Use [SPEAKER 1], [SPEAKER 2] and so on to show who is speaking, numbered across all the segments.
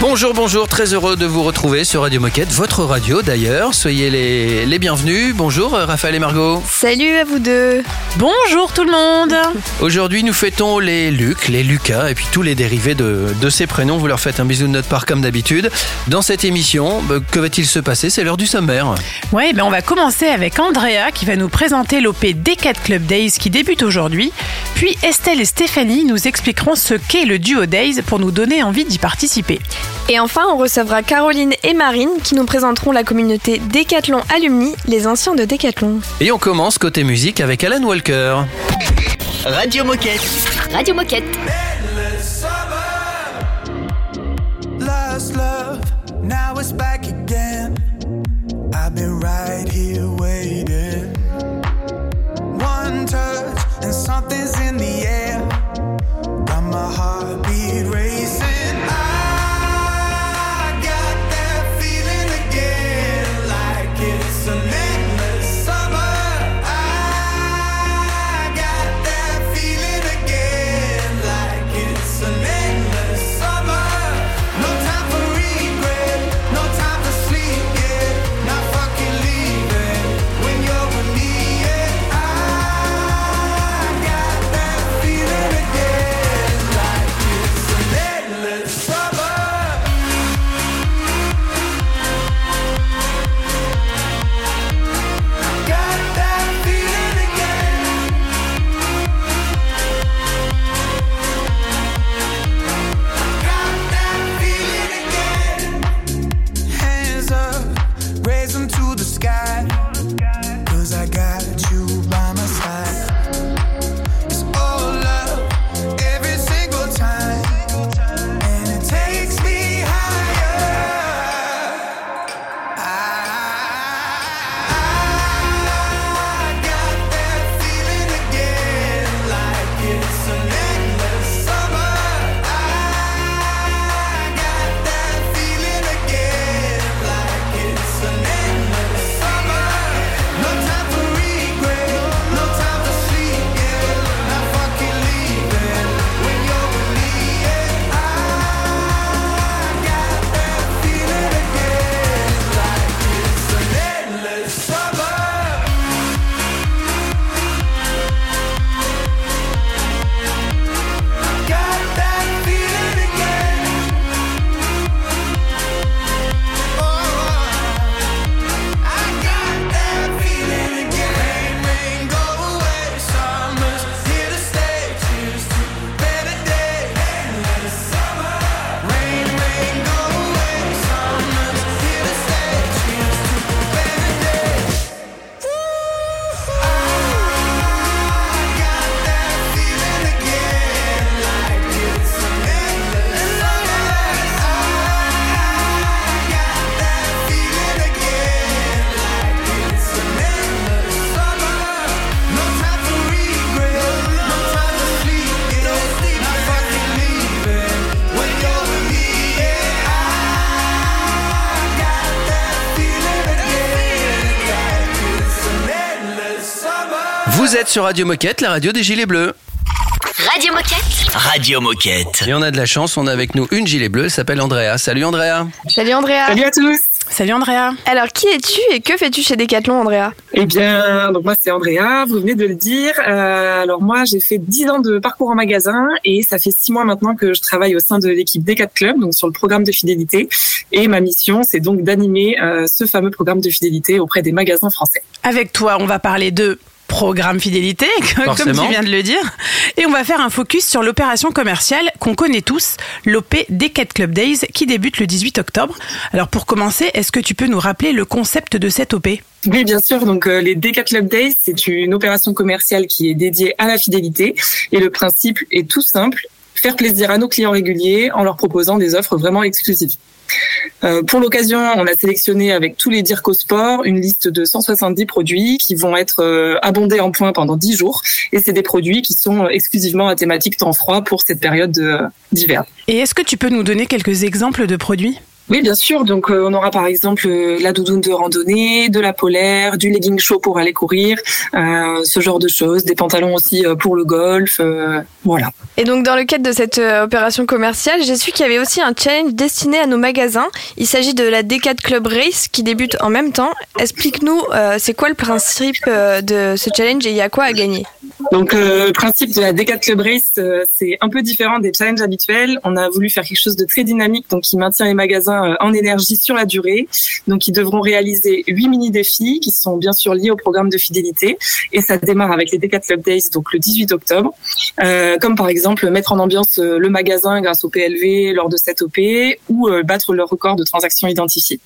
[SPEAKER 1] Bonjour, bonjour, très heureux de vous retrouver sur Radio Moquette, votre radio d'ailleurs. Soyez les, les bienvenus. Bonjour Raphaël et Margot.
[SPEAKER 2] Salut à vous deux.
[SPEAKER 3] Bonjour tout le monde.
[SPEAKER 1] Aujourd'hui, nous fêtons les Luc, les Lucas et puis tous les dérivés de, de ces prénoms. Vous leur faites un bisou de notre part comme d'habitude. Dans cette émission, bah, que va-t-il se passer? C'est l'heure du sommaire.
[SPEAKER 3] Ouais, ben on va commencer avec Andrea qui va nous présenter l'OP D4 Club Days qui débute aujourd'hui. Puis Estelle et Stéphanie nous expliqueront ce qu'est le duo Days pour nous donner envie d'y participer.
[SPEAKER 2] Et enfin, on recevra Caroline et Marine qui nous présenteront la communauté Décathlon Alumni, les anciens de Décathlon.
[SPEAKER 1] Et on commence côté musique avec Alan Walker.
[SPEAKER 4] Radio Moquette.
[SPEAKER 5] Radio Moquette.
[SPEAKER 6] Love, now it's back again. I've been right here waiting. One touch and something's in the air. Got my heartbeat racing.
[SPEAKER 1] Vous êtes sur Radio Moquette, la radio des Gilets Bleus.
[SPEAKER 5] Radio Moquette.
[SPEAKER 4] Radio Moquette.
[SPEAKER 1] Et on a de la chance, on a avec nous une Gilet Bleue, elle s'appelle Andrea. Salut Andrea.
[SPEAKER 2] Salut Andrea.
[SPEAKER 7] Salut à tous.
[SPEAKER 3] Salut Andrea.
[SPEAKER 2] Alors qui es-tu et que fais-tu chez Décathlon Andrea?
[SPEAKER 7] Eh bien, donc moi c'est Andrea, vous venez de le dire. Euh, alors moi j'ai fait 10 ans de parcours en magasin et ça fait 6 mois maintenant que je travaille au sein de l'équipe D4 Club, donc sur le programme de fidélité. Et ma mission c'est donc d'animer euh, ce fameux programme de fidélité auprès des magasins français.
[SPEAKER 3] Avec toi, on va parler de programme fidélité, comme
[SPEAKER 1] Forcément.
[SPEAKER 3] tu viens de le dire. Et on va faire un focus sur l'opération commerciale qu'on connaît tous, l'OP D4 Club Days, qui débute le 18 octobre. Alors pour commencer, est-ce que tu peux nous rappeler le concept de cette OP
[SPEAKER 7] Oui, bien sûr. Donc, euh, les D4 Club Days, c'est une opération commerciale qui est dédiée à la fidélité. Et le principe est tout simple faire plaisir à nos clients réguliers en leur proposant des offres vraiment exclusives. Euh, pour l'occasion, on a sélectionné avec tous les Dirco Sport une liste de 170 produits qui vont être euh, abondés en points pendant 10 jours. Et c'est des produits qui sont exclusivement à thématique temps froid pour cette période euh, d'hiver.
[SPEAKER 3] Et est-ce que tu peux nous donner quelques exemples de produits?
[SPEAKER 7] Oui, bien sûr. Donc, euh, on aura par exemple euh, la doudoune de randonnée, de la polaire, du legging chaud pour aller courir, euh, ce genre de choses. Des pantalons aussi pour le golf. voilà.
[SPEAKER 2] Et donc dans le cadre de cette opération commerciale, j'ai su qu'il y avait aussi un challenge destiné à nos magasins. Il s'agit de la D4 Club Race qui débute en même temps. Explique-nous, c'est quoi le principe de ce challenge et il y a quoi à gagner?
[SPEAKER 7] Donc, le principe de la D4 Club Race, c'est un peu différent des challenges habituels. On a voulu faire quelque chose de très dynamique, donc qui maintient les magasins euh, en énergie sur la durée. Donc, ils devront réaliser huit mini-défis qui sont bien sûr liés au programme de fidélité. Et ça démarre avec les D4 Club Days, donc le 18 octobre. Euh, comme par exemple mettre en ambiance euh, le magasin grâce au PLV lors de cette OP ou battre leur record de transactions identifiées.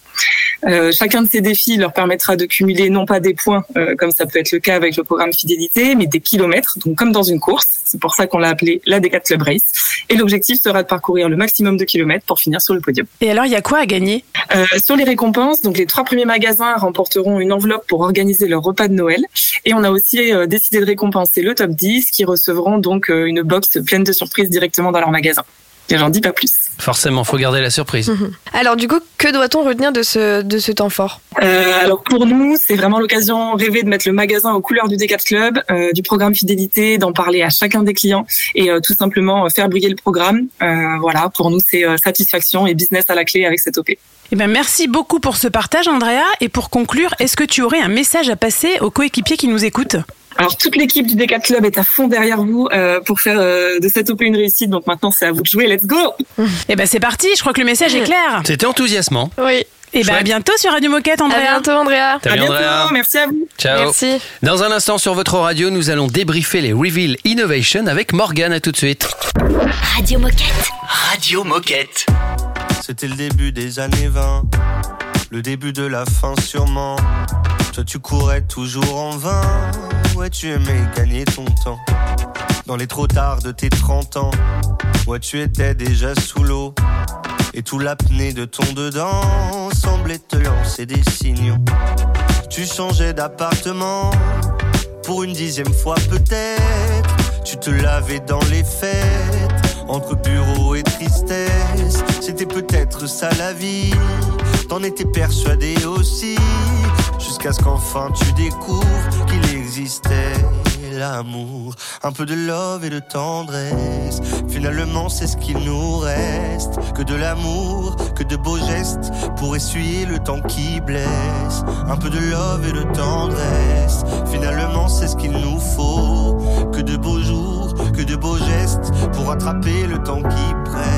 [SPEAKER 7] Chacun de ces défis leur permettra de cumuler non pas des points, comme ça peut être le cas avec le programme fidélité, mais des kilomètres, donc comme dans une course. C'est pour ça qu'on l'a appelé la D4 Club Race. Et l'objectif sera de parcourir le maximum de kilomètres pour finir sur le podium.
[SPEAKER 3] Et alors, il y a quoi à gagner
[SPEAKER 7] Euh, sur les récompenses, donc les trois premiers magasins remporteront une enveloppe pour organiser leur repas de Noël. Et on a aussi euh, décidé de récompenser le top 10 qui recevront donc euh, une box pleine de surprises directement dans leur magasin. Et j'en dis pas plus.
[SPEAKER 1] Forcément, faut garder la surprise.
[SPEAKER 2] Alors du coup, que doit-on retenir de ce, de ce temps fort?
[SPEAKER 7] Euh, alors pour nous, c'est vraiment l'occasion rêvée de mettre le magasin aux couleurs du D4 Club, euh, du programme fidélité, d'en parler à chacun des clients et euh, tout simplement euh, faire briller le programme. Euh, voilà, pour nous, c'est euh, satisfaction et business à la clé avec cette OP.
[SPEAKER 3] Eh ben, merci beaucoup pour ce partage, Andrea. Et pour conclure, est-ce que tu aurais un message à passer aux coéquipiers qui nous écoutent?
[SPEAKER 7] Alors toute l'équipe du D4 Club est à fond derrière vous euh, pour faire euh, de cette OP une réussite. Donc maintenant, c'est à vous de jouer. Let's go
[SPEAKER 3] Eh ben, c'est parti. Je crois que le message est clair.
[SPEAKER 1] C'était enthousiasmant.
[SPEAKER 2] Oui.
[SPEAKER 3] Et ben, à bientôt sur Radio Moquette,
[SPEAKER 2] À
[SPEAKER 3] Andrea.
[SPEAKER 2] bientôt Andrea.
[SPEAKER 1] Salut
[SPEAKER 7] à bientôt.
[SPEAKER 1] Andrea.
[SPEAKER 7] Merci à vous.
[SPEAKER 1] Ciao.
[SPEAKER 2] Merci.
[SPEAKER 1] Dans un instant sur votre radio, nous allons débriefer les Reveal Innovation avec Morgane. À tout de suite.
[SPEAKER 5] Radio Moquette.
[SPEAKER 4] Radio Moquette.
[SPEAKER 8] C'était le début des années 20, le début de la fin sûrement. Tu courais toujours en vain, ouais tu aimais gagner ton temps. Dans les trop tard de tes 30 ans, ouais tu étais déjà sous l'eau. Et tout l'apnée de ton dedans semblait te lancer des signaux. Tu changeais d'appartement, pour une dixième fois peut-être. Tu te lavais dans les fêtes, entre bureau et tristesse. C'était peut-être ça la vie, t'en étais persuadé aussi. Jusqu'à ce qu'enfin tu découvres qu'il existait l'amour, un peu de love et de tendresse. Finalement, c'est ce qu'il nous reste. Que de l'amour, que de beaux gestes pour essuyer le temps qui blesse. Un peu de love et de tendresse. Finalement, c'est ce qu'il nous faut. Que de beaux jours, que de beaux gestes pour attraper le temps qui presse.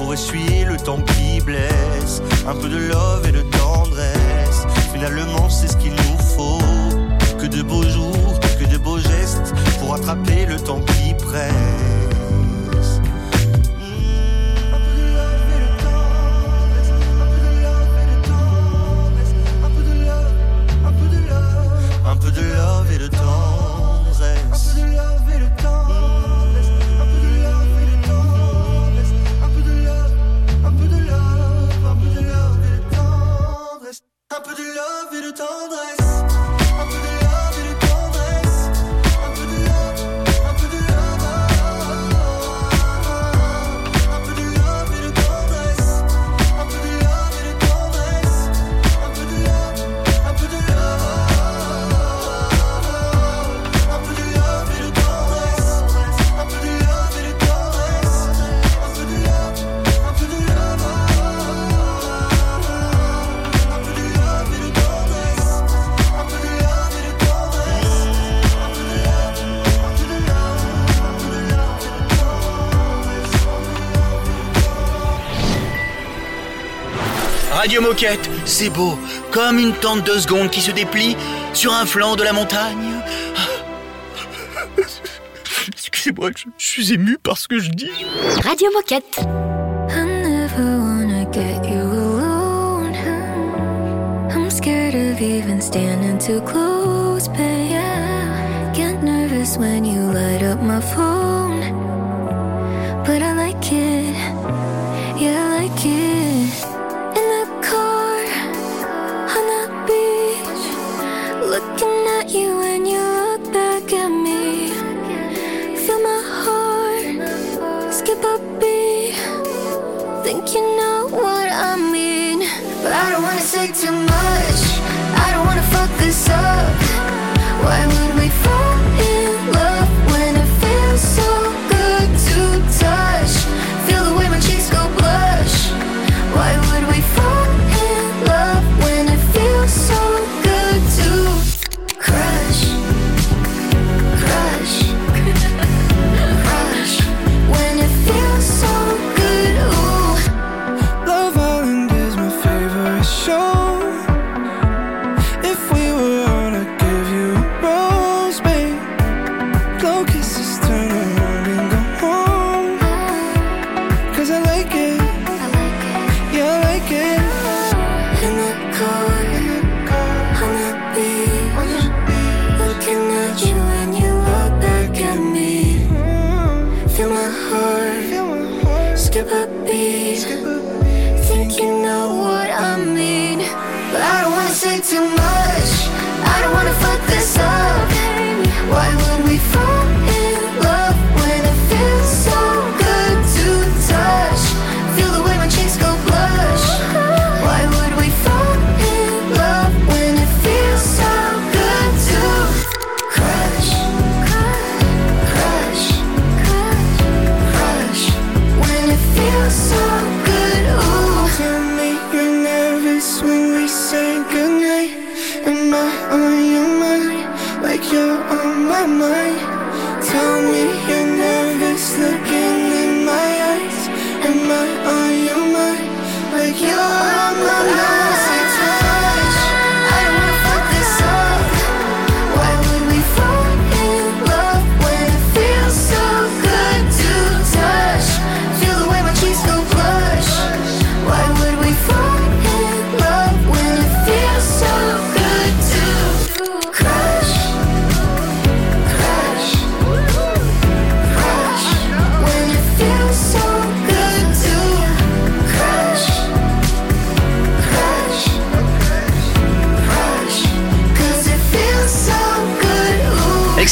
[SPEAKER 8] pour essuyer le temps qui blesse. Un peu de love et de tendresse, finalement c'est ce qu'il nous faut. Que de beaux jours, que de beaux gestes, pour attraper le temps qui presse. Un peu de love et de
[SPEAKER 4] c'est beau, comme une tente de seconde qui se déplie sur un flanc de la montagne. Excusez-moi, je, je suis ému par ce que je dis.
[SPEAKER 5] Radio Moquette.
[SPEAKER 9] I never wanna get you alone. I'm scared of even standing too close, but yeah. Get nervous when you light up my phone.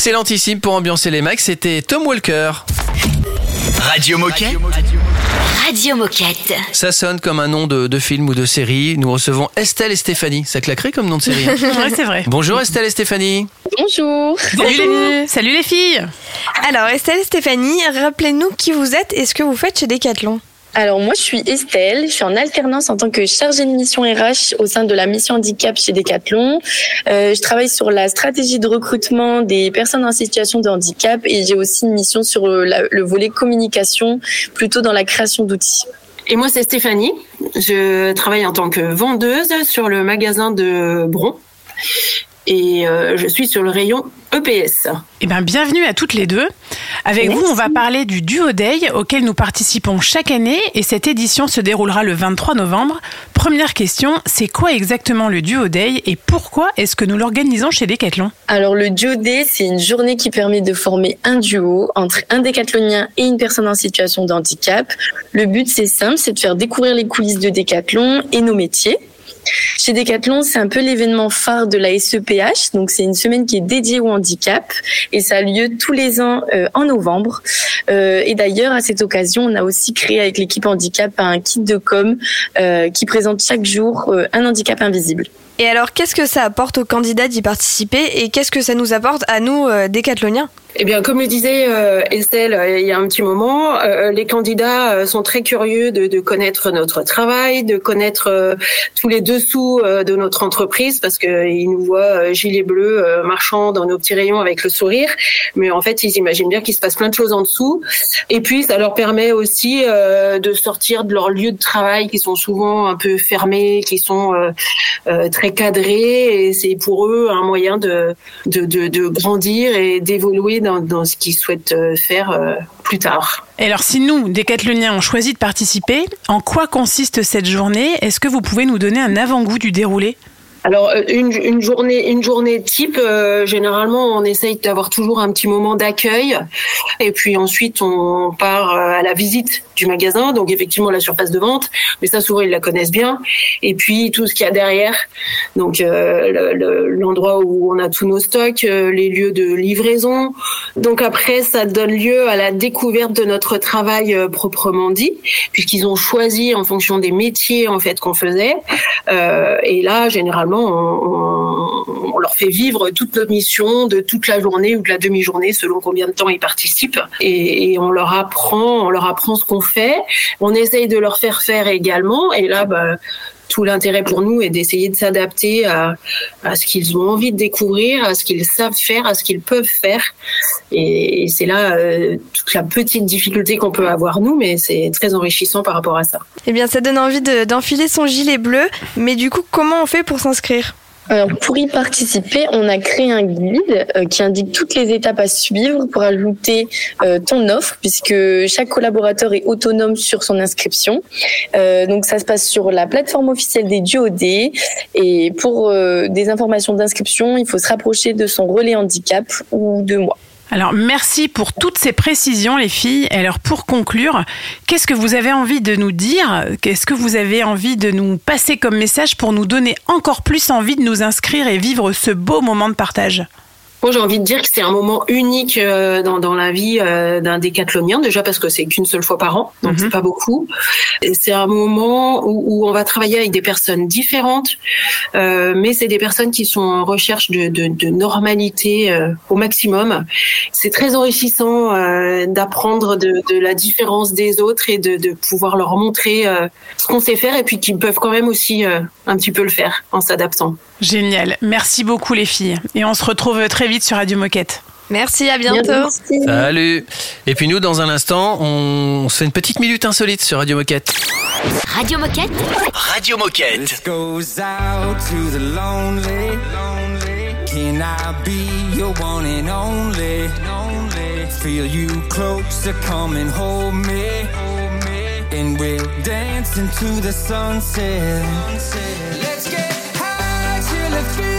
[SPEAKER 1] Excellentissime pour ambiancer les max, c'était Tom Walker.
[SPEAKER 4] Radio Moquette.
[SPEAKER 5] Radio Moquette.
[SPEAKER 1] Ça sonne comme un nom de, de film ou de série. Nous recevons Estelle et Stéphanie. Ça claquerait comme nom de série. hein.
[SPEAKER 3] Ouais, c'est vrai.
[SPEAKER 1] Bonjour Estelle et Stéphanie.
[SPEAKER 2] Bonjour.
[SPEAKER 3] Salut les, salut les filles.
[SPEAKER 2] Alors Estelle et Stéphanie, rappelez-nous qui vous êtes et ce que vous faites chez Decathlon.
[SPEAKER 10] Alors moi je suis Estelle, je suis en alternance en tant que chargée de mission RH au sein de la mission handicap chez Decathlon. Euh, je travaille sur la stratégie de recrutement des personnes en situation de handicap et j'ai aussi une mission sur la- le volet communication, plutôt dans la création d'outils.
[SPEAKER 11] Et moi, c'est Stéphanie. Je travaille en tant que vendeuse sur le magasin de Bron. Et euh, je suis sur le rayon EPS.
[SPEAKER 3] Eh bien, bienvenue à toutes les deux. Avec vous, on va parler du Duo Day auquel nous participons chaque année et cette édition se déroulera le 23 novembre. Première question, c'est quoi exactement le Duo Day et pourquoi est-ce que nous l'organisons chez Decathlon?
[SPEAKER 10] Alors le Duo Day, c'est une journée qui permet de former un duo entre un décathlonien et une personne en situation de handicap. Le but, c'est simple, c'est de faire découvrir les coulisses de Décathlon et nos métiers. Chez Decathlon, c'est un peu l'événement phare de la SEPH. Donc, c'est une semaine qui est dédiée au handicap et ça a lieu tous les ans euh, en novembre. Euh, et d'ailleurs, à cette occasion, on a aussi créé avec l'équipe handicap un kit de com euh, qui présente chaque jour un handicap invisible.
[SPEAKER 2] Et alors, qu'est-ce que ça apporte aux candidats d'y participer? Et qu'est-ce que ça nous apporte à nous, décathloniens?
[SPEAKER 11] Eh bien, comme le disait euh, Estelle euh, il y a un petit moment, euh, les candidats sont très curieux de, de connaître notre travail, de connaître tous les dessous de notre entreprise, parce qu'ils nous voient gilets bleus marchant dans nos petits rayons avec le sourire, mais en fait, ils imaginent bien qu'il se passe plein de choses en dessous. Et puis, ça leur permet aussi de sortir de leur lieu de travail, qui sont souvent un peu fermés, qui sont très cadrés, et c'est pour eux un moyen de, de, de, de grandir et d'évoluer dans, ce qu'ils souhaitent euh, faire euh, plus tard.
[SPEAKER 3] Et alors, si nous, décathloniens, on choisit de participer, en quoi consiste cette journée? Est-ce que vous pouvez nous donner un avant-goût du déroulé?
[SPEAKER 11] Alors euh, une, journée une journée type euh, généralement on essaye d'avoir toujours un petit moment d'accueil. Et puis ensuite on part euh, à la visite du magasin. Donc effectivement la surface de vente. Mais ça souvent ils la connaissent bien. Et puis tout ce qu'il y a derrière. Donc le- le- l'endroit où on a tous nos stocks les lieux de livraison. Donc après ça donne lieu à la découverte de notre travail proprement dit puisqu'ils ont choisi en fonction des métiers en fait qu'on faisait. Et là, généralement, on, leur fait vivre toute notre mission de toute la journée ou de la demi-journée, selon combien de temps ils participent. Et, et on leur apprend, on leur apprend ce qu'on fait. On essaye de leur faire faire également. Et là, bah, tout l'intérêt pour nous est d'essayer de s'adapter à, ce qu'ils ont envie de découvrir, à ce qu'ils savent faire, à ce qu'ils peuvent faire. Et, c'est là euh, toute la petite difficulté qu'on peut avoir nous, mais c'est très enrichissant par rapport à ça.
[SPEAKER 2] Eh bien, ça donne envie de- d'enfiler son gilet bleu. Mais du coup, comment on fait pour s'inscrire?
[SPEAKER 10] Alors, pour y participer, on a créé un guide euh, qui indique toutes les étapes à suivre pour ajouter euh, ton offre, puisque chaque collaborateur est autonome sur son inscription. Euh, donc, ça se passe sur la plateforme officielle des Duodés. Et pour des informations d'inscription, il faut se rapprocher de son relais handicap ou de moi.
[SPEAKER 3] Alors, merci pour toutes ces précisions, les filles. Alors, pour conclure, qu'est-ce que vous avez envie de nous dire? Qu'est-ce que vous avez envie de nous passer comme message pour nous donner encore plus envie de nous inscrire et vivre ce beau moment de partage?
[SPEAKER 11] Moi, j'ai envie de dire que c'est un moment unique euh, dans, dans la vie euh, d'un décathlonien, déjà parce que c'est qu'une seule fois par an, donc c'est pas beaucoup. C'est un moment où, où on va travailler avec des personnes différentes, euh, mais c'est des personnes qui sont en recherche de, de, de normalité euh, au maximum. C'est très enrichissant euh, d'apprendre de, de la différence des autres et de, de pouvoir leur montrer euh, ce qu'on sait faire et puis qu'ils peuvent quand même aussi euh, un petit peu le faire en s'adaptant.
[SPEAKER 3] Génial. Merci beaucoup, les filles. Et on se retrouve très vite sur Radio Moquette.
[SPEAKER 2] Merci, à bientôt.
[SPEAKER 1] Salut. Et puis nous, dans un instant, on se fait une petite minute insolite sur Radio Moquette.
[SPEAKER 5] Radio Moquette.
[SPEAKER 4] Radio Moquette.
[SPEAKER 6] This goes out to the lonely. Can I be your one and only? Feel you closer, come and hold me. And we'll dance into the sunset. Let's get the
[SPEAKER 4] feeling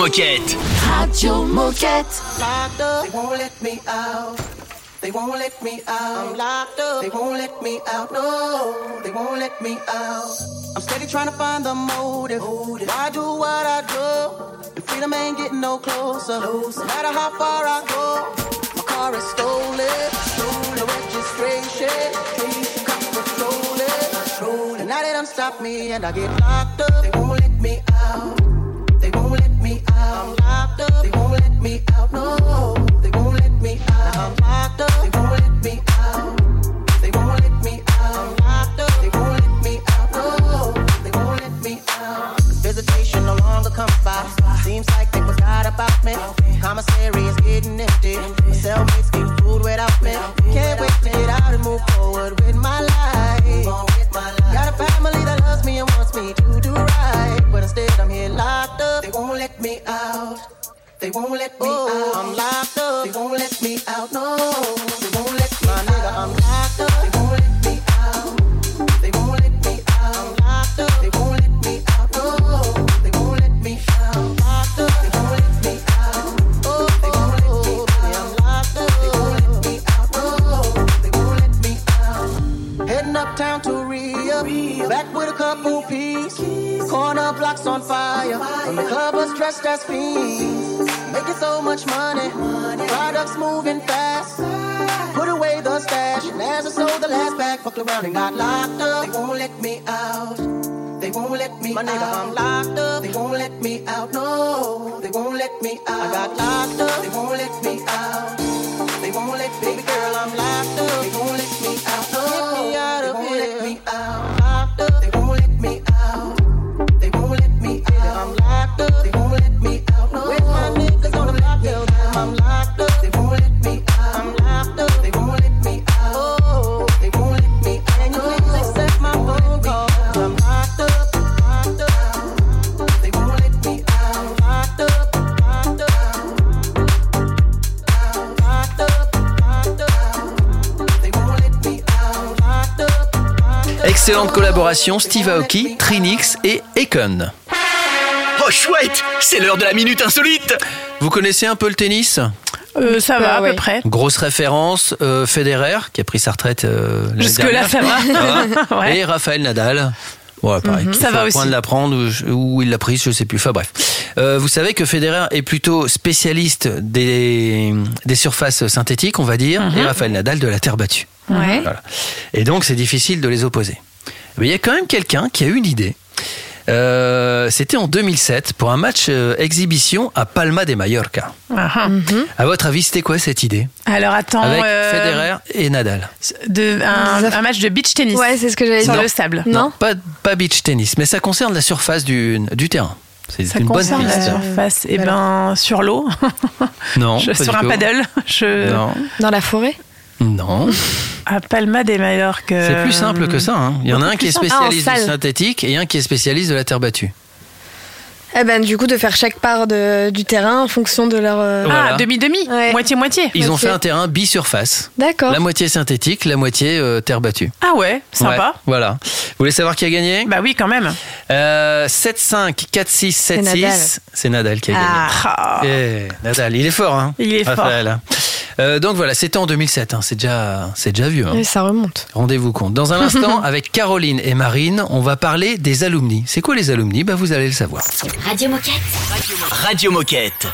[SPEAKER 4] Moquette.
[SPEAKER 12] Radio Moquette.
[SPEAKER 6] Locked up, they won't let me out. They won't let me out. I'm locked up, they won't let me out. No, they won't let me out. I'm steady trying to find the motive. Why do what I do? The freedom ain't getting no closer. No matter how far I go, my car is stolen. No registration. Cops patrol it. And now they done stop me and I get locked up. They won't let me out. Seems like they forgot about me. Commissary is getting empty. Cellmates
[SPEAKER 1] collaboration, Steve Aoki, Trinix et Econ.
[SPEAKER 4] Oh chouette, c'est l'heure de la minute insolite.
[SPEAKER 1] Vous connaissez un peu le tennis?
[SPEAKER 3] Euh, ça va à
[SPEAKER 2] ouais.
[SPEAKER 3] peu près.
[SPEAKER 1] Grosse référence, euh, Federer, qui a pris sa retraite euh,
[SPEAKER 3] Jusque-là,
[SPEAKER 1] dernière.
[SPEAKER 3] ça va. Ouais.
[SPEAKER 1] Et Raphaël Nadal. Voilà, pareil.
[SPEAKER 3] Mhm.
[SPEAKER 1] Il
[SPEAKER 3] Ça va
[SPEAKER 1] au point
[SPEAKER 3] aussi.
[SPEAKER 1] de l'apprendre où, où il l'a prise, je sais plus. Enfin bref. Euh, vous savez que Federer est plutôt spécialiste des, des surfaces synthétiques, on va dire,
[SPEAKER 3] Mhm.
[SPEAKER 1] et Raphaël Nadal de la terre battue.
[SPEAKER 2] Ouais.
[SPEAKER 1] Voilà. Et donc, c'est difficile de les opposer. Mais il y a quand même quelqu'un qui a eu une idée. Euh, C'était en 2007 pour un match euh, exhibition à Palma de Mallorca.
[SPEAKER 3] Ah, ah.
[SPEAKER 1] À votre avis, c'était quoi cette idée?
[SPEAKER 3] Alors attends,
[SPEAKER 1] Avec
[SPEAKER 3] euh,
[SPEAKER 1] Federer et Nadal.
[SPEAKER 3] de, un, un match de beach tennis
[SPEAKER 2] Ouais, c'est ce que j'allais
[SPEAKER 3] sur
[SPEAKER 2] dire.
[SPEAKER 3] le sable.
[SPEAKER 2] Non.
[SPEAKER 1] pas, pas beach tennis, mais ça concerne la surface du, du terrain. C'est
[SPEAKER 3] Ça
[SPEAKER 1] une bonne
[SPEAKER 3] concerne la
[SPEAKER 1] piste.
[SPEAKER 3] surface. Eh ben, sur l'eau,
[SPEAKER 1] Non,
[SPEAKER 3] Je-
[SPEAKER 1] pas
[SPEAKER 3] sur
[SPEAKER 1] du
[SPEAKER 3] un
[SPEAKER 1] tout.
[SPEAKER 3] paddle, je,
[SPEAKER 1] Non,
[SPEAKER 2] Dans la forêt?
[SPEAKER 1] Non.
[SPEAKER 3] à Palma de Mallorca.
[SPEAKER 1] c'est plus simple que ça. hein. Il y en a un qui est spécialiste
[SPEAKER 2] Ah,
[SPEAKER 1] du synthétique et un qui est spécialiste de la terre battue.
[SPEAKER 2] Eh ben, du coup, de faire chaque part de, du terrain en fonction de leur. euh,
[SPEAKER 1] Voilà.
[SPEAKER 3] Ah, demi-demi,
[SPEAKER 2] Ouais.
[SPEAKER 3] moitié-moitié.
[SPEAKER 1] Ils ont fait un terrain bisurface.
[SPEAKER 2] D'accord.
[SPEAKER 1] La moitié synthétique, la moitié euh, terre battue.
[SPEAKER 3] Ah ouais, sympa.
[SPEAKER 1] Ouais, voilà. Vous voulez savoir qui a gagné?
[SPEAKER 3] Bah oui, quand même.
[SPEAKER 1] Euh, 7-5, 4-6, 7-6.
[SPEAKER 2] Nadal.
[SPEAKER 1] C'est Nadal qui a gagné.
[SPEAKER 3] Ah.
[SPEAKER 1] Eh, Nadal, il est fort, hein
[SPEAKER 3] Il est fort.
[SPEAKER 1] Euh, donc voilà, c'était en 2007, hein, c'est déjà, c'est déjà vieux. hein.
[SPEAKER 2] Ça remonte.
[SPEAKER 1] Rendez-vous compte. Dans un instant, avec Caroline et Marine, on va parler des alumni. C'est quoi les alumni? Bah, Vous allez le savoir.
[SPEAKER 13] Radio Moquette.
[SPEAKER 4] Radio Moquette.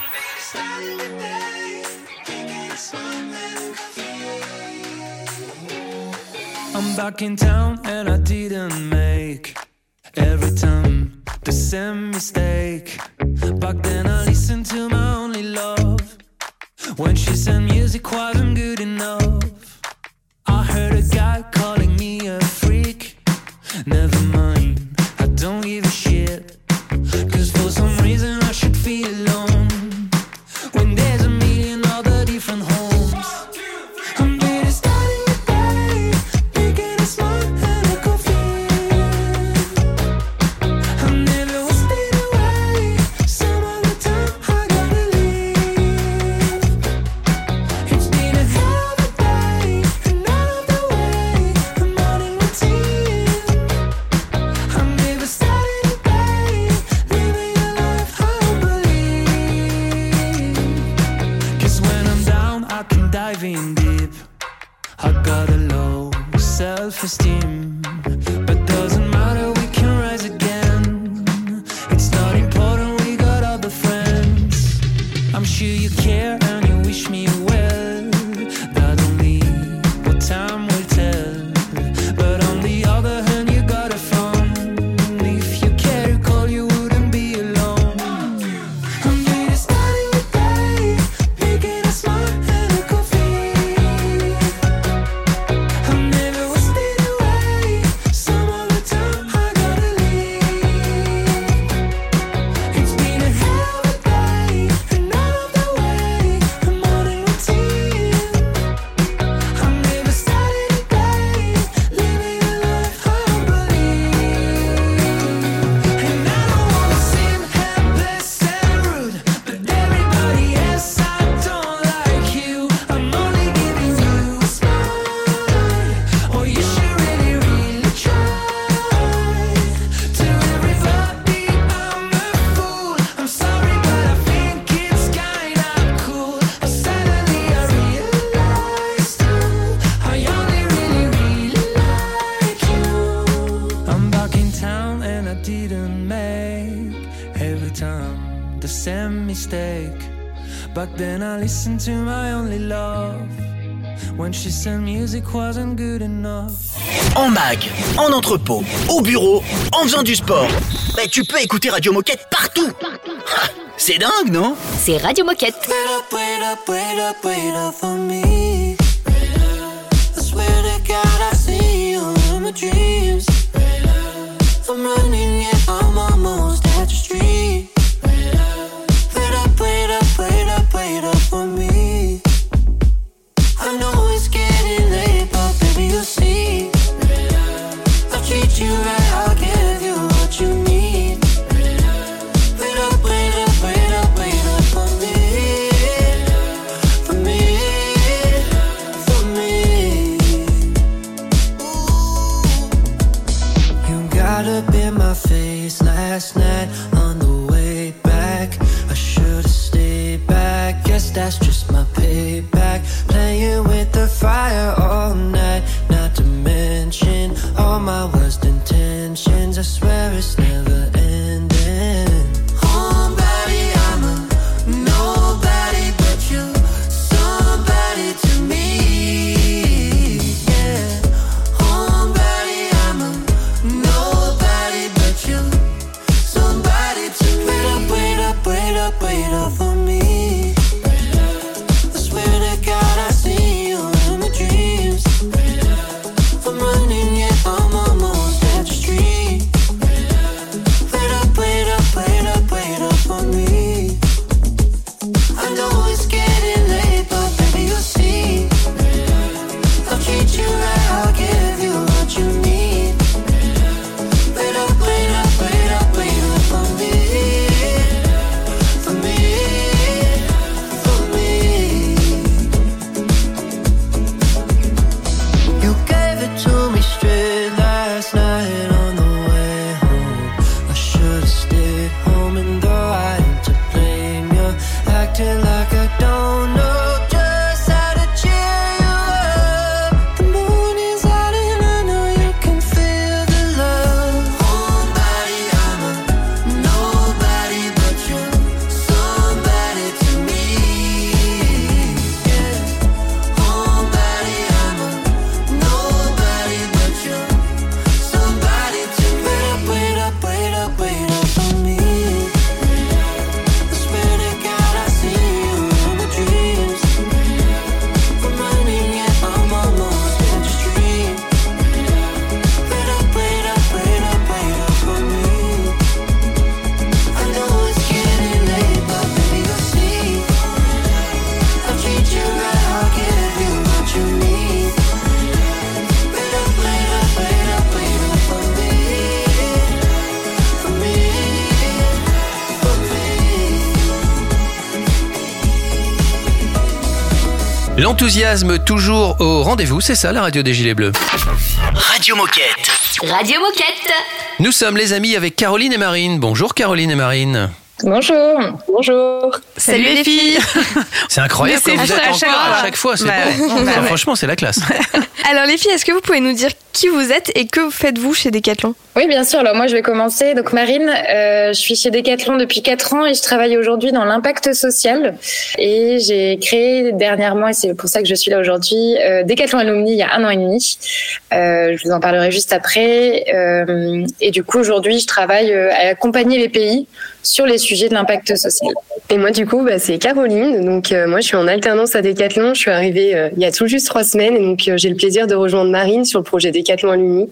[SPEAKER 14] I'm back in town and I didn't make every time the same mistake. Back then I listened to my only love when she said music wasn't good enough. I heard a guy calling me a freak. Never mind,
[SPEAKER 15] didn't make. Every time the same mistake. Back then I listened to my only love. When she said music wasn't good enough.
[SPEAKER 4] En mag, en entrepôt, au bureau, en faisant du sport. Bah, tu peux écouter Radio Moquette partout. Ah, C'est dingue, non?
[SPEAKER 5] C'est Radio Moquette.
[SPEAKER 15] Wait up, wait up, wait up, wait up for me. I swear to God I see you in my dreams. I'm running, see
[SPEAKER 1] L'enthousiasme toujours au rendez-vous, c'est ça la radio des Gilets Bleus.
[SPEAKER 4] Radio Moquette.
[SPEAKER 5] Radio Moquette.
[SPEAKER 1] Nous sommes les amis avec Caroline et Marine. Bonjour Caroline et Marine.
[SPEAKER 16] Bonjour. Bonjour.
[SPEAKER 2] Salut les filles.
[SPEAKER 1] C'est incroyable que
[SPEAKER 2] c'est
[SPEAKER 1] vous êtes
[SPEAKER 2] à
[SPEAKER 1] encore
[SPEAKER 2] chaque
[SPEAKER 1] à
[SPEAKER 2] fois.
[SPEAKER 1] chaque fois. C'est
[SPEAKER 2] Bah. Bah.
[SPEAKER 1] Franchement, c'est la classe.
[SPEAKER 2] Alors les filles, est-ce que vous pouvez nous dire qui vous êtes et que faites-vous chez Decathlon?
[SPEAKER 16] Oui, bien sûr. Alors moi, je vais commencer. Donc Marine, euh, je suis chez Decathlon depuis 4 ans et je travaille aujourd'hui dans l'impact social. Et j'ai créé dernièrement, et c'est pour ça que je suis là aujourd'hui, euh, Decathlon Alumni il y a un an et demi. Euh, je vous en parlerai juste après. Euh, et du coup, aujourd'hui, je travaille à accompagner les pays sur les sujets de l'impact social.
[SPEAKER 17] Et moi, du coup, bah, c'est Caroline. Donc, euh, moi, je suis en alternance à Decathlon. Je suis arrivée euh, il y a tout juste trois semaines. Et donc, euh, j'ai le plaisir de rejoindre Marine sur le projet Decathlon Alumni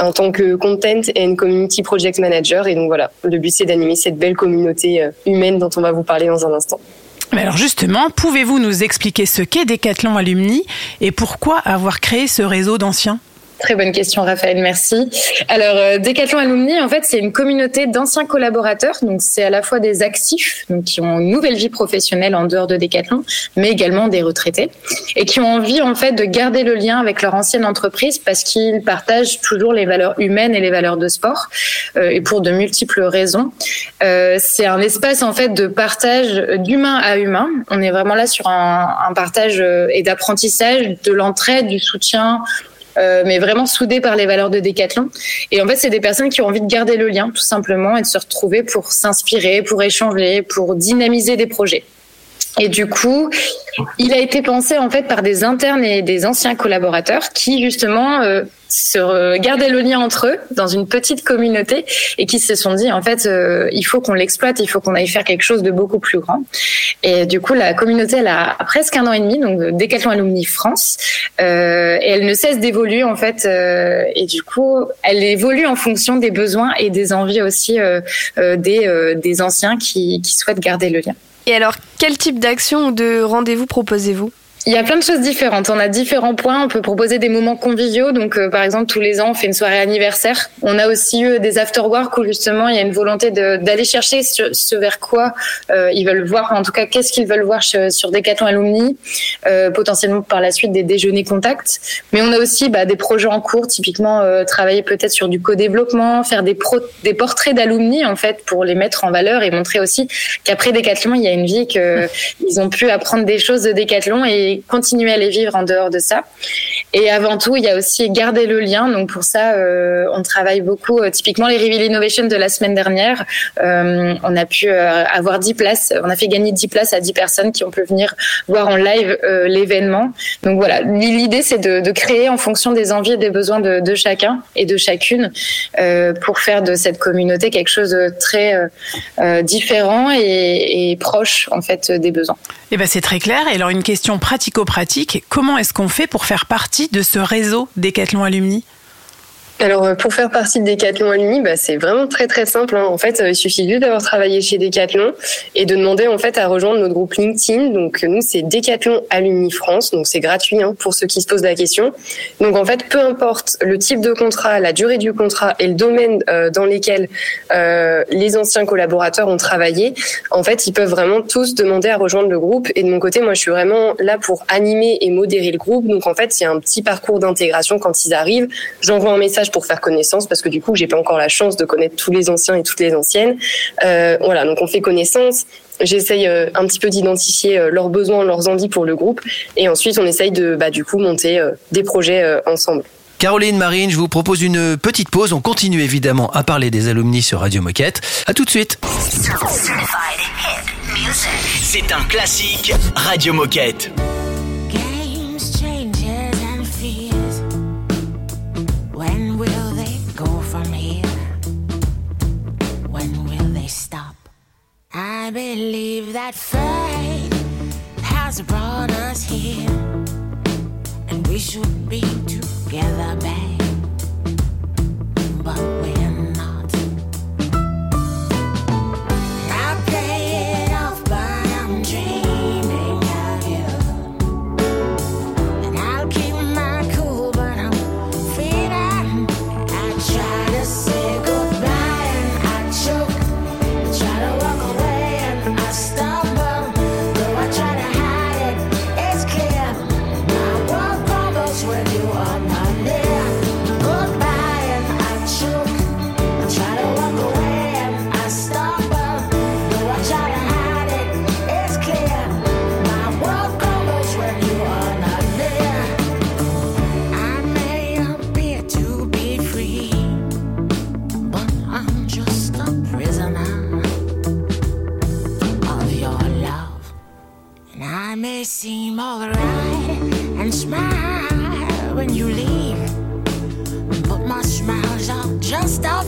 [SPEAKER 17] en tant que Content and Community Project Manager. Et donc, voilà, le but, c'est d'animer cette belle communauté euh, humaine dont on va vous parler dans un instant.
[SPEAKER 3] Alors justement, pouvez-vous nous expliquer ce qu'est Decathlon Alumni et pourquoi avoir créé ce réseau d'anciens?
[SPEAKER 16] Très bonne question, Raphaël, merci. Alors, euh, Decathlon Alumni, en fait, c'est une communauté d'anciens collaborateurs. Donc, c'est à la fois des actifs, donc qui ont une nouvelle vie professionnelle en dehors de Decathlon, mais également des retraités, et qui ont envie, en fait, de garder le lien avec leur ancienne entreprise parce qu'ils partagent toujours les valeurs humaines et les valeurs de sport, euh, et pour de multiples raisons. Euh, c'est un espace, en fait, de partage d'humain à humain. On est vraiment là sur un, un partage euh, et d'apprentissage, de l'entraide, du soutien, euh, mais vraiment soudés par les valeurs de Décathlon. Et en fait, c'est des personnes qui ont envie de garder le lien, tout simplement, et de se retrouver pour s'inspirer, pour échanger, pour dynamiser des projets. Et du coup, il a été pensé en fait par des internes et des anciens collaborateurs qui justement euh, se gardaient le lien entre eux dans une petite communauté et qui se sont dit en fait euh, il faut qu'on l'exploite, il faut qu'on aille faire quelque chose de beaucoup plus grand. Et du coup, la communauté elle a presque un an et demi, donc euh, Décathlon Alumni France, euh, et elle ne cesse d'évoluer en fait. euh, et du coup, elle évolue en fonction des besoins et des envies aussi euh, des, des anciens qui, qui souhaitent garder le lien.
[SPEAKER 2] Et alors, quel type d'action ou de rendez-vous proposez-vous?
[SPEAKER 16] Il y a plein de choses différentes. On a différents points. On peut proposer des moments conviviaux. Donc, euh, par exemple, tous les ans, on fait une soirée anniversaire. On a aussi eu des after-work où justement, il y a une volonté d'aller chercher ce, ce vers quoi euh, ils veulent voir. En tout cas, qu'est-ce qu'ils veulent voir sur, sur Decathlon Alumni. Euh, potentiellement par la suite des déjeuners contacts. Mais on a aussi bah, des projets en cours, typiquement travailler peut-être sur du co-développement, faire des, pro- des portraits d'alumni en fait pour les mettre en valeur et montrer aussi qu'après Decathlon, il y a une vie que ils ont pu apprendre des choses de Decathlon et continuer à les vivre en dehors de ça. Et avant tout, il y a aussi garder le lien. Donc pour ça, euh, on travaille beaucoup. Euh, typiquement, les Reveal Innovation de la semaine dernière, euh, on a pu avoir 10 places. On a fait gagner 10 places à 10 personnes qui ont pu venir voir en live l'événement. Donc voilà, l'idée c'est de, créer en fonction des envies et des besoins de, chacun et de chacune pour faire de cette communauté quelque chose de très différent et, et proche en fait des besoins.
[SPEAKER 3] Eh ben c'est très clair. Et alors une question pratico-pratique comment est-ce qu'on fait pour faire partie de ce réseau Décathlon Alumni
[SPEAKER 17] Alors, euh, pour faire partie de Decathlon Alumni, bah, c'est vraiment très très simple. hein. En fait, euh, il suffit juste d'avoir travaillé chez Decathlon et de demander en fait à rejoindre notre groupe LinkedIn. Donc, euh, nous, c'est Decathlon Alumni France. Donc, c'est gratuit hein, pour ceux qui se posent la question. Donc, en fait, peu importe le type de contrat, la durée du contrat et le domaine euh, dans lesquels euh, les anciens collaborateurs ont travaillé, en fait, ils peuvent vraiment tous demander à rejoindre le groupe. Et de mon côté, moi, je suis vraiment là pour animer et modérer le groupe. Donc, en fait, il y a un petit parcours d'intégration quand ils arrivent. J'envoie un message pour faire connaissance parce que du coup, j'ai pas encore la chance de connaître tous les anciens et toutes les anciennes. Euh, voilà, donc on fait connaissance. J'essaye euh, un petit peu d'identifier euh, leurs besoins, leurs envies pour le groupe, et ensuite on essaye de, bah, du coup, monter euh, des projets euh, ensemble.
[SPEAKER 1] Caroline, Marine, je vous propose une petite pause. On continue évidemment à parler des alumni sur Radio Moquette. À tout de suite.
[SPEAKER 4] C'est un classique Radio Moquette.
[SPEAKER 18] That fate has brought us here, and we should be together, babe. But seem alright and smile when you leave, but my smiles are just a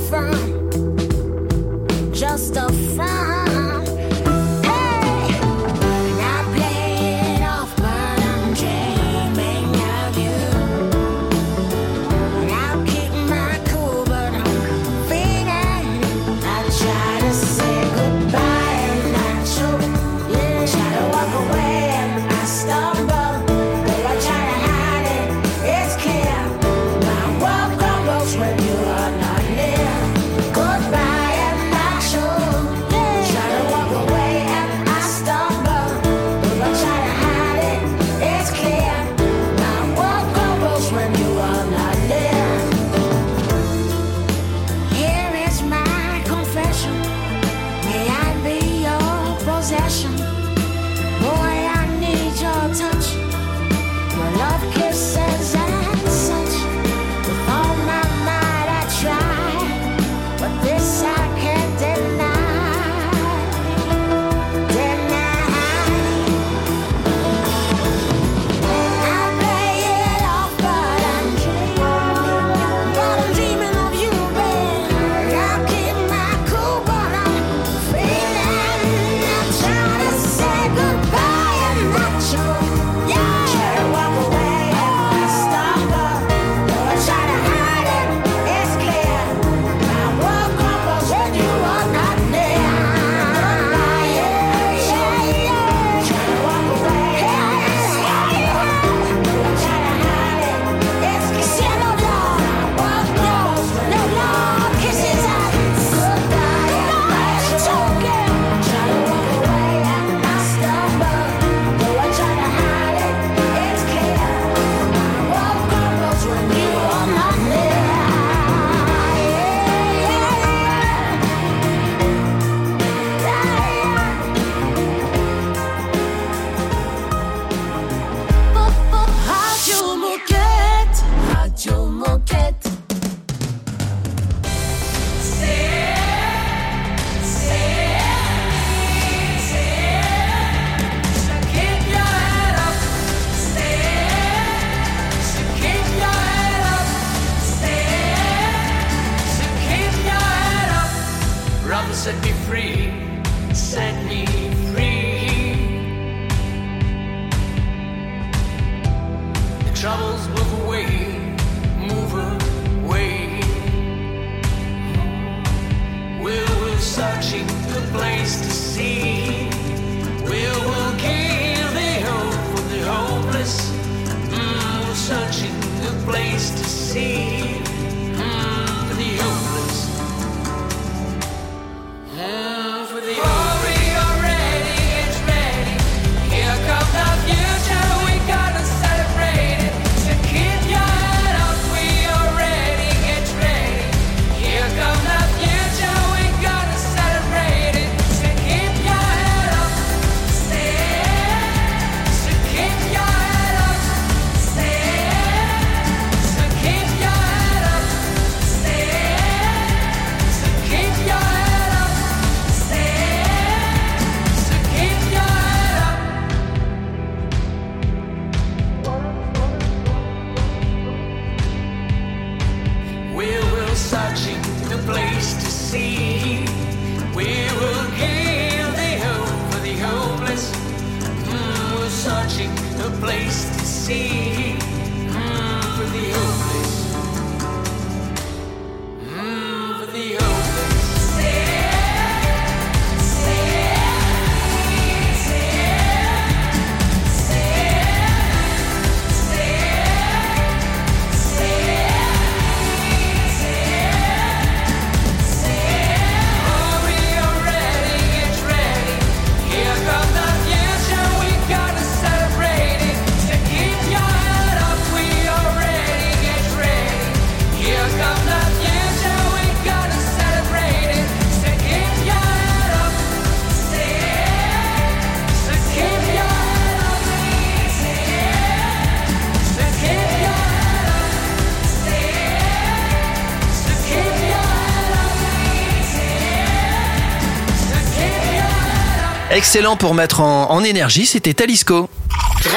[SPEAKER 1] Excellent pour mettre en, en énergie, c'était Talisco.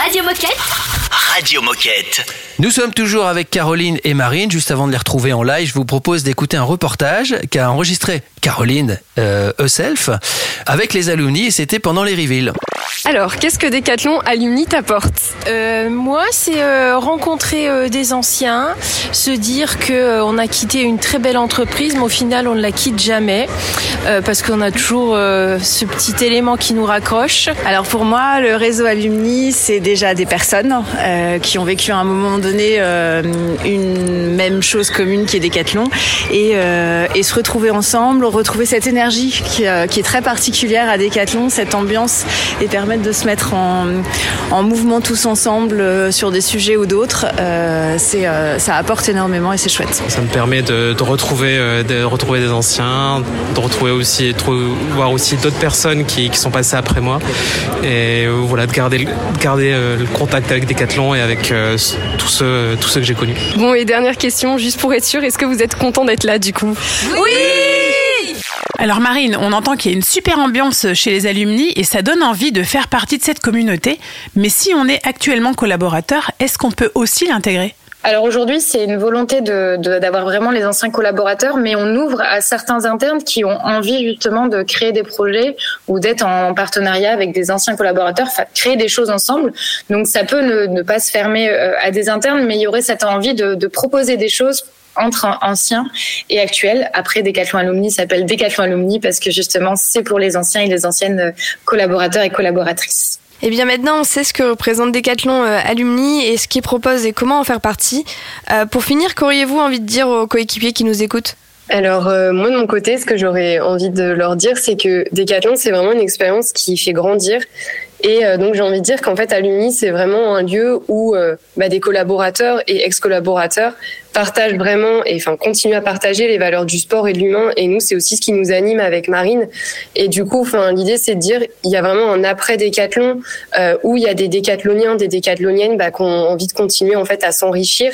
[SPEAKER 5] Radio Moquette.
[SPEAKER 4] Radio Moquette.
[SPEAKER 1] Nous sommes toujours avec Caroline et Marine. Juste avant de les retrouver en live, je vous propose d'écouter un reportage qu'a enregistré Caroline euh, herself avec les alumni et c'était pendant les reveals.
[SPEAKER 19] Alors, qu'est-ce que Decathlon Alumni t'apporte?
[SPEAKER 20] Euh, moi, c'est euh, rencontrer euh, des anciens, se dire que euh, on a quitté une très belle entreprise, mais au final, on ne la quitte jamais euh, parce qu'on a toujours euh, ce petit élément qui nous raccroche.
[SPEAKER 19] Alors pour moi, le réseau alumni, c'est déjà des personnes euh, qui ont vécu un moment euh, une même chose commune qui est Decathlon et, euh, et se retrouver ensemble, retrouver cette énergie qui, euh, est très particulière à Decathlon, cette ambiance et permettre de se mettre en, en mouvement tous ensemble sur des sujets ou d'autres, c'est ça apporte énormément et c'est chouette.
[SPEAKER 21] Ça me permet de, retrouver, de retrouver des anciens, de retrouver aussi, voir aussi d'autres personnes qui, sont passées après moi, et voilà, de garder, garder le contact avec Decathlon et avec euh, tous ceux, tous ceux que j'ai connus.
[SPEAKER 19] Bon et dernière question, juste pour être sûr, est-ce que vous êtes content d'être là du coup?
[SPEAKER 3] Alors Marine, on entend qu'il y a une super ambiance chez les alumni et ça donne envie de faire partie de cette communauté. Mais si on est actuellement collaborateur, est-ce qu'on peut aussi l'intégrer?
[SPEAKER 16] Alors aujourd'hui, c'est une volonté de- de- d'avoir vraiment les anciens collaborateurs, mais on ouvre à certains internes qui ont envie justement de créer des projets ou d'être en partenariat avec des anciens collaborateurs, créer des choses ensemble. Donc ça peut ne, ne pas se fermer euh, à des internes, mais il y aurait cette envie de, de proposer des choses entre an- anciens et actuels. Après, Decathlon Alumni s'appelle Decathlon Alumni parce que justement, c'est pour les anciens et les anciennes euh, collaborateurs et collaboratrices.
[SPEAKER 2] Et bien maintenant, on sait ce que représente Decathlon euh, Alumni et ce qu'il propose et comment en faire partie. Euh, pour finir, qu'auriez-vous envie de dire aux coéquipiers qui nous écoutent?
[SPEAKER 17] Alors euh, moi de mon côté, ce que j'aurais envie de leur dire, c'est que Decathlon, c'est vraiment une expérience qui fait grandir. Et donc j'ai envie de dire qu'en fait Alumni, c'est vraiment un lieu où bah, des collaborateurs et ex-collaborateurs partagent vraiment et enfin continuent à partager les valeurs du sport et de l'humain. Et nous, c'est aussi ce qui nous anime avec Marine. Et du coup, enfin l'idée, c'est de dire il y a vraiment un après Décathlon euh, où il y a des décathloniens, des décathloniennes bah, qui ont envie de continuer en fait à s'enrichir,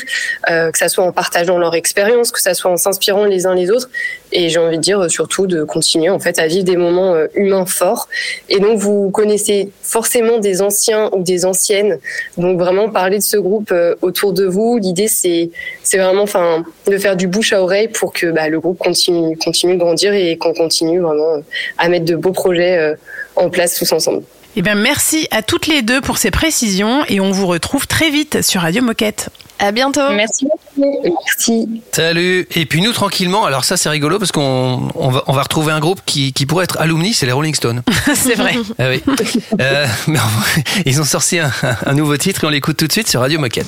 [SPEAKER 17] euh, que ça soit en partageant leur expérience, que ça soit en s'inspirant les uns les autres. Et j'ai envie de dire euh, surtout de continuer en fait à vivre des moments humains forts. Et donc vous connaissez forcément des anciens ou des anciennes. Donc vraiment parler de ce groupe autour de vous. L'idée c'est c'est vraiment enfin de faire du bouche à oreille pour que bah, le groupe continue continue de grandir et qu'on continue vraiment euh, à mettre de beaux projets euh, en place tous ensemble.
[SPEAKER 3] Eh bien, merci à toutes les deux pour ces précisions et on vous retrouve très vite sur Radio Moquette.
[SPEAKER 2] À bientôt.
[SPEAKER 17] Merci. Merci.
[SPEAKER 1] Salut. Et puis nous tranquillement. Alors ça c'est rigolo parce qu'on va, retrouver un groupe qui, pourrait être alumni, c'est les Rolling Stones.
[SPEAKER 3] c'est vrai.
[SPEAKER 1] Ah oui. Euh, mais ils ont sorti un, un nouveau titre et on l'écoute tout de suite sur Radio Moquette.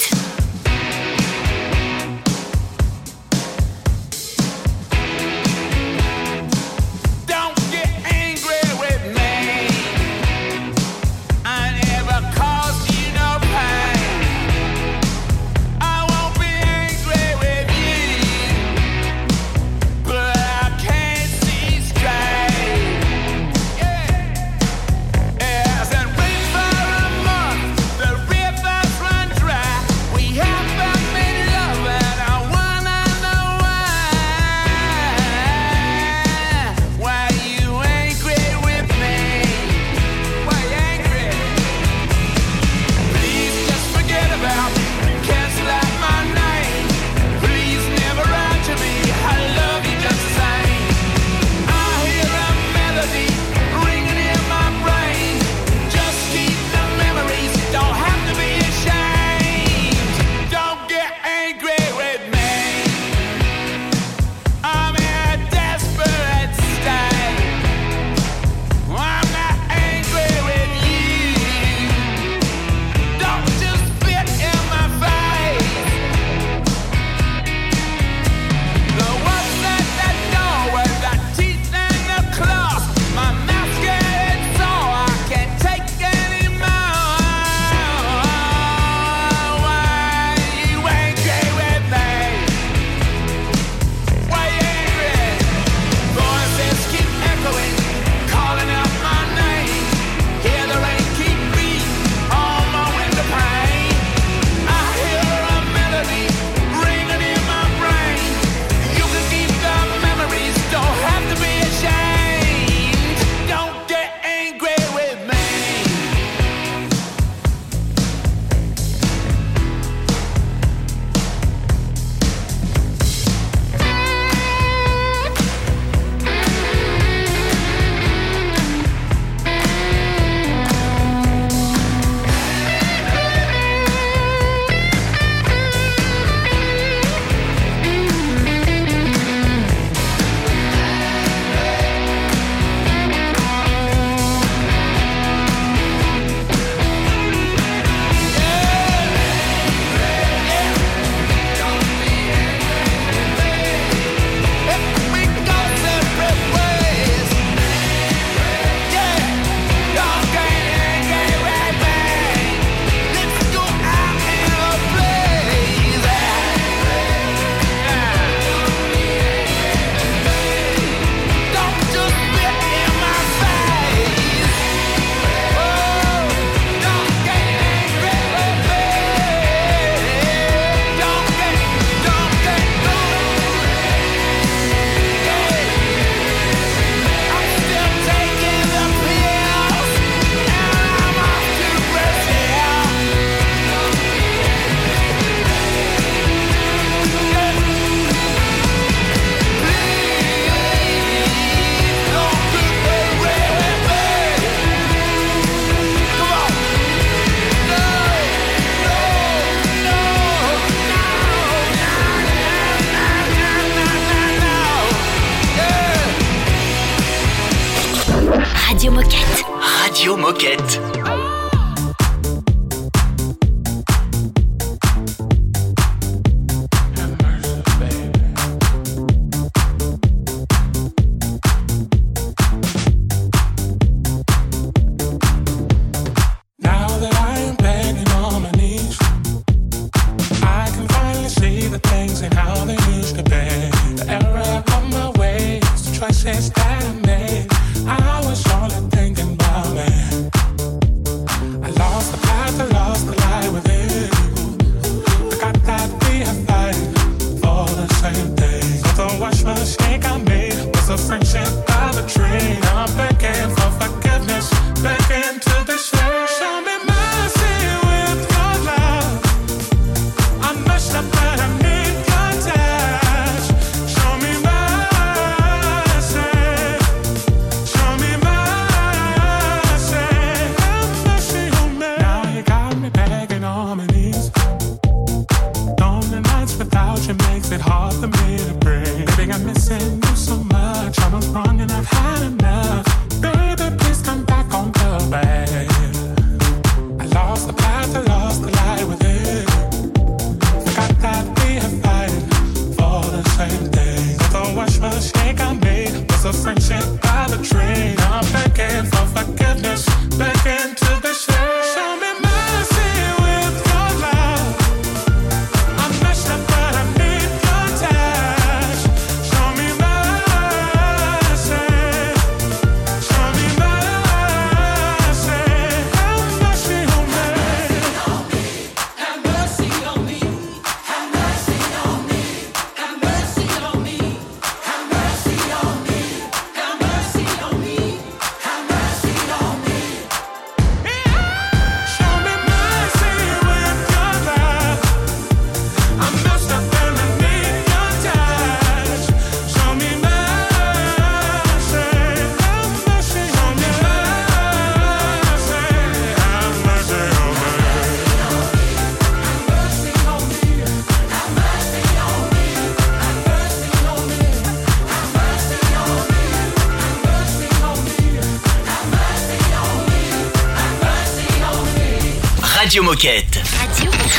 [SPEAKER 5] Radio Moquette.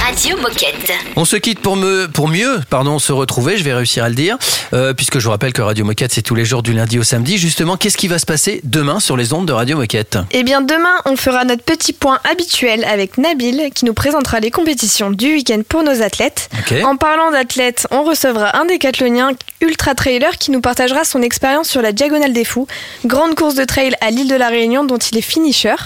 [SPEAKER 4] Radio, Moquette.
[SPEAKER 22] On
[SPEAKER 1] se quitte pour, me, pour mieux pardon, se retrouver, je vais réussir à le dire, euh, puisque je vous rappelle que Radio Moquette, c'est tous les jours du lundi au samedi. Justement, qu'est-ce qui va se passer demain sur les ondes de Radio Moquette?
[SPEAKER 2] Eh bien, demain, on fera notre petit point habituel avec Nabil qui nous présentera les compétitions du week-end pour nos athlètes. En parlant d'athlètes, on recevra un décathlonien ultra trailer qui nous partagera son expérience sur la Diagonale des Fous, grande course de trail à l'île de la Réunion dont il est finisher.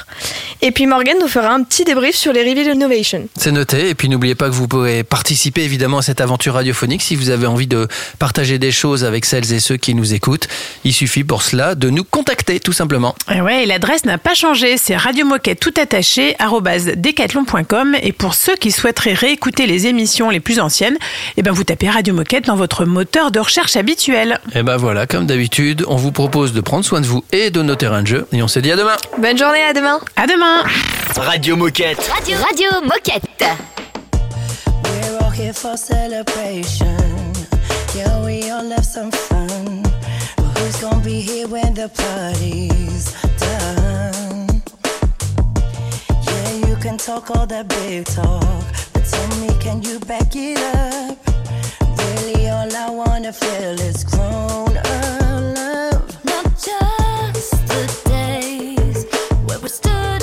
[SPEAKER 2] Et puis Morgan nous fera un petit débrief sur les Reveal Innovation.
[SPEAKER 1] C'est noté. Et puis n'oubliez pas que vous pouvez participer évidemment à cette aventure radiophonique si vous avez envie de partager des choses avec celles et ceux qui nous écoutent. Il suffit pour cela de nous contacter tout simplement.
[SPEAKER 3] Et ouais, l'adresse n'a pas changé, c'est Radio Moquette tout attaché decathlon.com et pour ceux qui souhaiteraient réécouter les émissions les plus anciennes, eh ben vous tapez Radio Moquette dans votre moteur de recherche habituel.
[SPEAKER 1] Et ben voilà, comme d'habitude, on vous propose de prendre soin de vous et de nos terrains de jeu. Et on se dit à demain.
[SPEAKER 2] Bonne journée, à demain.
[SPEAKER 3] À demain.
[SPEAKER 4] Radio Moquette.
[SPEAKER 5] Radio, Radio Moquette.
[SPEAKER 23] Here for celebration. Yeah, we all have some fun. But who's gonna be here when the party's done? Yeah, you can talk all that big talk. But tell me, can you back it up? Really, all I wanna feel is grown up love.
[SPEAKER 9] Not just the days where we stood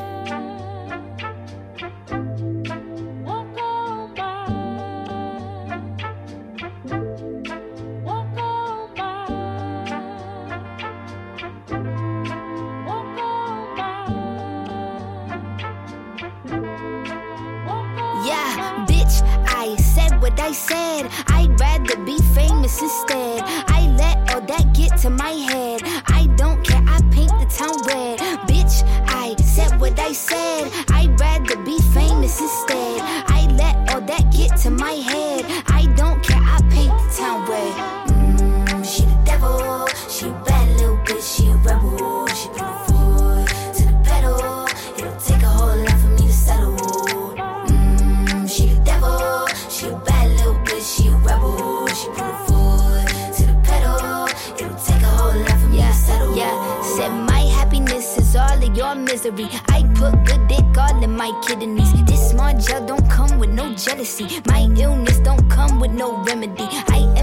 [SPEAKER 24] She a rebel. She put her foot to the pedal. It'll take a whole lot for me to settle. Yeah, said my happiness is all of your misery. I put good dick all in my kidneys. This small gel don't come with no jealousy. My illness don't come with no remedy. I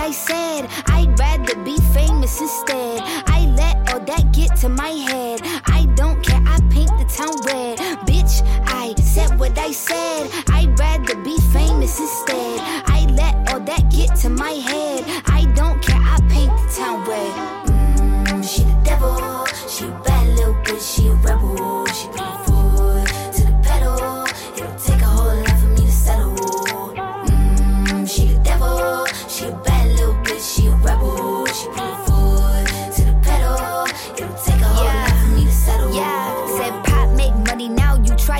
[SPEAKER 24] I said. I'd rather be famous instead. I let all that get to my head. I don't care, I paint the town red. Bitch, I said what I said. I'd rather be famous instead. I let all that get to my head. I don't care, I paint the town red. Mm, she the devil, she a bad little bitch, she a rebel.